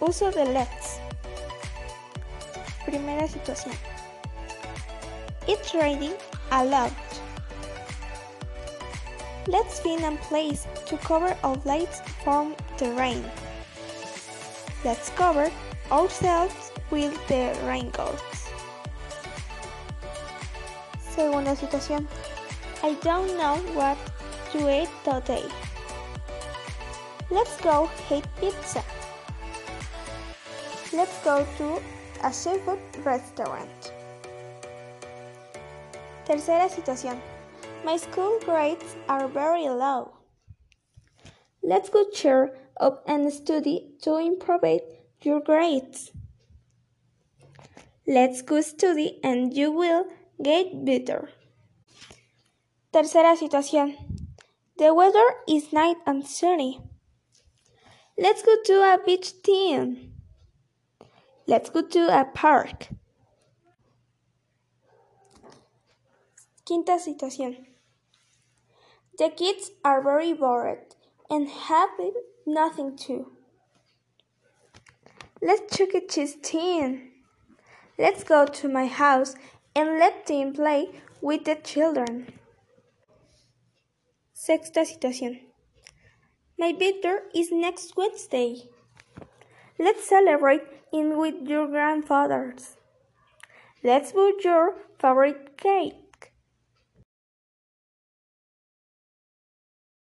Uso de let's. Primera situación. It's raining a lot. Let's find a place to cover our lights from the rain. Let's cover ourselves with the raincoats. Segunda situación. I don't know what to eat today. Let's go eat pizza. Let's go to a seafood restaurant. Tercera situación. My school grades are very low. Let's go cheer up and study to improve your grades. Let's go study and you will get better. Tercera situación. The weather is nice and sunny. Let's go to a beach team. Let's go to a park. Quinta situación. The kids are very bored and have nothing to. Let's Chuck E. Cheese team. Let's go to my house and let them play with the children. Sexta situación. My birthday is next Wednesday. Let's celebrate in with your grandfathers. Let's buy your favorite cake.